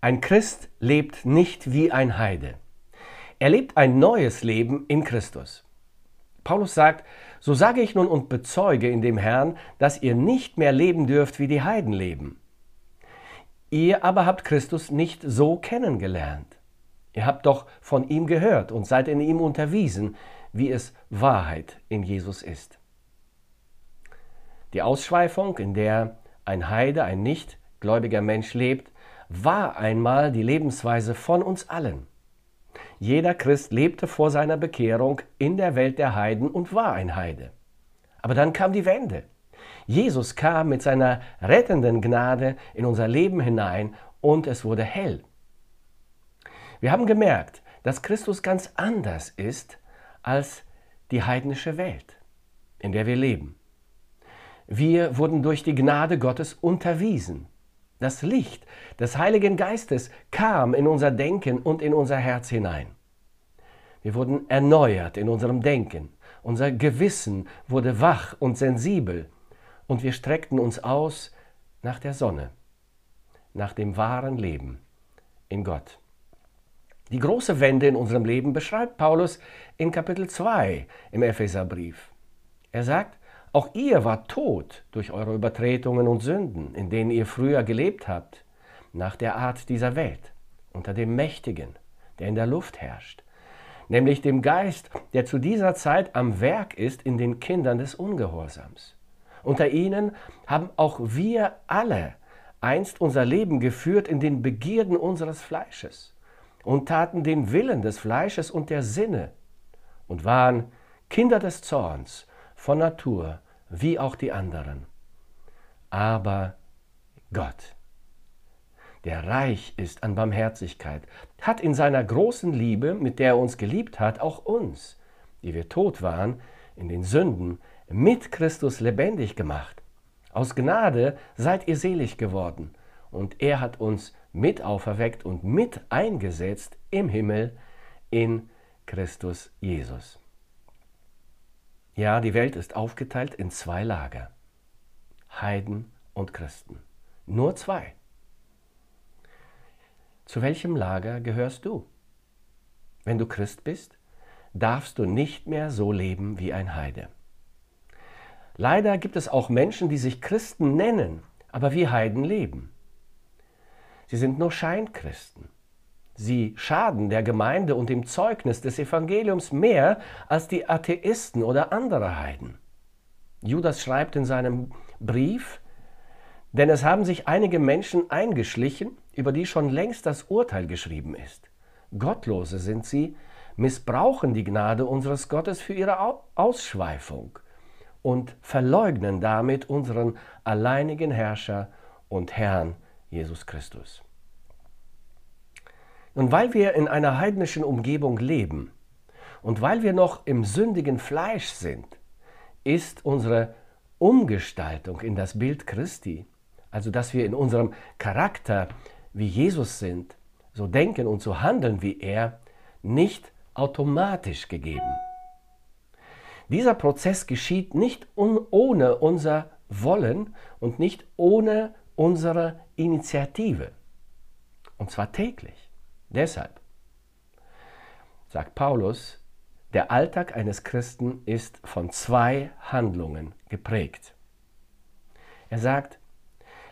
Ein Christ lebt nicht wie ein Heide. Er lebt ein neues Leben in Christus. Paulus sagt, so sage ich nun und bezeuge in dem Herrn, dass ihr nicht mehr leben dürft, wie die Heiden leben. Ihr aber habt Christus nicht so kennengelernt. Ihr habt doch von ihm gehört und seid in ihm unterwiesen, wie es Wahrheit in Jesus ist. Die Ausschweifung, in der ein Heide, ein nicht gläubiger Mensch lebt, war einmal die Lebensweise von uns allen. Jeder Christ lebte vor seiner Bekehrung in der Welt der Heiden und war ein Heide. Aber dann kam die Wende. Jesus kam mit seiner rettenden Gnade in unser Leben hinein und es wurde hell. Wir haben gemerkt, dass Christus ganz anders ist als die heidnische Welt, in der wir leben. Wir wurden durch die Gnade Gottes unterwiesen. Das Licht des Heiligen Geistes kam in unser Denken und in unser Herz hinein. Wir wurden erneuert in unserem Denken. Unser Gewissen wurde wach und sensibel und wir streckten uns aus nach der Sonne, nach dem wahren Leben in Gott. Die große Wende in unserem Leben beschreibt Paulus in Kapitel 2 im Epheserbrief. Er sagt, auch ihr wart tot durch eure Übertretungen und Sünden, in denen ihr früher gelebt habt, nach der Art dieser Welt, unter dem Mächtigen, der in der Luft herrscht, nämlich dem Geist, der zu dieser Zeit am Werk ist in den Kindern des Ungehorsams. Unter ihnen haben auch wir alle einst unser Leben geführt in den Begierden unseres Fleisches und taten den Willen des Fleisches und der Sinne und waren Kinder des Zorns von Natur, wie auch die anderen. Aber Gott, der reich ist an Barmherzigkeit, hat in seiner großen Liebe, mit der er uns geliebt hat, auch uns, die wir tot waren, in den Sünden, mit Christus lebendig gemacht. Aus Gnade seid ihr selig geworden, und er hat uns mit auferweckt und mit eingesetzt im Himmel in Christus Jesus. Ja, die Welt ist aufgeteilt in zwei Lager. Heiden und Christen. Nur zwei. Zu welchem Lager gehörst du? Wenn du Christ bist, darfst du nicht mehr so leben wie ein Heide. Leider gibt es auch Menschen, die sich Christen nennen, aber wie Heiden leben. Sie sind nur Scheinchristen. Sie schaden der Gemeinde und dem Zeugnis des Evangeliums mehr als die Atheisten oder andere Heiden. Judas schreibt in seinem Brief, denn es haben sich einige Menschen eingeschlichen, über die schon längst das Urteil geschrieben ist. Gottlose sind sie, missbrauchen die Gnade unseres Gottes für ihre Ausschweifung und verleugnen damit unseren alleinigen Herrscher und Herrn Jesus Christus. Und weil wir in einer heidnischen Umgebung leben und weil wir noch im sündigen Fleisch sind, ist unsere Umgestaltung in das Bild Christi, also dass wir in unserem Charakter wie Jesus sind, so denken und so handeln wie er, nicht automatisch gegeben. Dieser Prozess geschieht nicht ohne unser Wollen und nicht ohne unsere Initiative. Und zwar täglich. Deshalb sagt Paulus, der Alltag eines Christen ist von zwei Handlungen geprägt. Er sagt,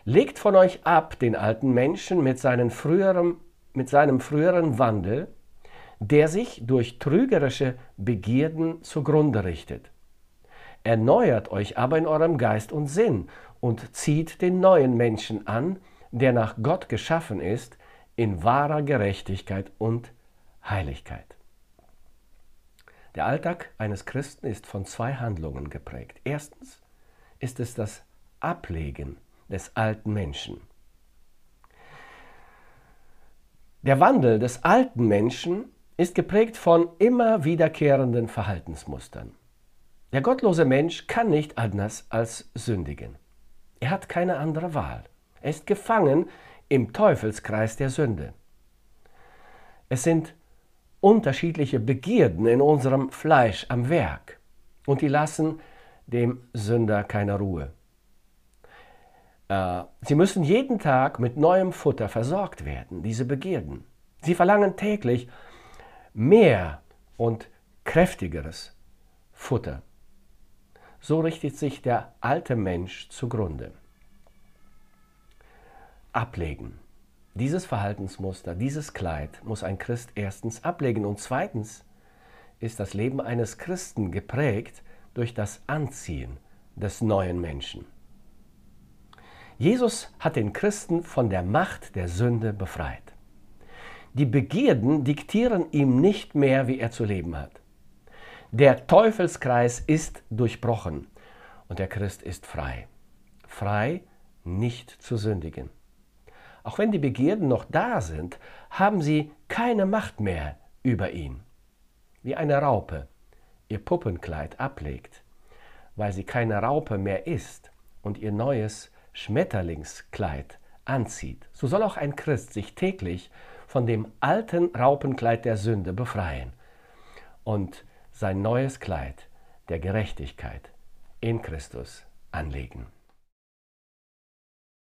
legt von euch ab den alten Menschen mit, früheren, mit seinem früheren Wandel, der sich durch trügerische Begierden zugrunde richtet. Erneuert euch aber in eurem Geist und Sinn und zieht den neuen Menschen an, der nach Gott geschaffen ist, in wahrer Gerechtigkeit und Heiligkeit. Der Alltag eines Christen ist von zwei Handlungen geprägt. Erstens ist es das Ablegen des alten Menschen. Der Wandel des alten Menschen ist geprägt von immer wiederkehrenden Verhaltensmustern. Der gottlose Mensch kann nicht anders als sündigen. Er hat keine andere Wahl. Er ist gefangen im Teufelskreis der Sünde. Es sind unterschiedliche Begierden in unserem Fleisch am Werk und die lassen dem Sünder keine Ruhe. Äh, sie müssen jeden Tag mit neuem Futter versorgt werden, diese Begierden. Sie verlangen täglich mehr und kräftigeres Futter. So richtet sich der alte Mensch zugrunde. Ablegen. Dieses Verhaltensmuster, dieses Kleid muss ein Christ erstens ablegen und zweitens ist das Leben eines Christen geprägt durch das Anziehen des neuen Menschen. Jesus hat den Christen von der Macht der Sünde befreit. Die Begierden diktieren ihm nicht mehr, wie er zu leben hat. Der Teufelskreis ist durchbrochen und der Christ ist frei. Frei, nicht zu sündigen. Auch wenn die Begierden noch da sind, haben sie keine Macht mehr über ihn. Wie eine Raupe ihr Puppenkleid ablegt, weil sie keine Raupe mehr ist und ihr neues Schmetterlingskleid anzieht, so soll auch ein Christ sich täglich von dem alten Raupenkleid der Sünde befreien und sein neues Kleid der Gerechtigkeit in Christus anlegen.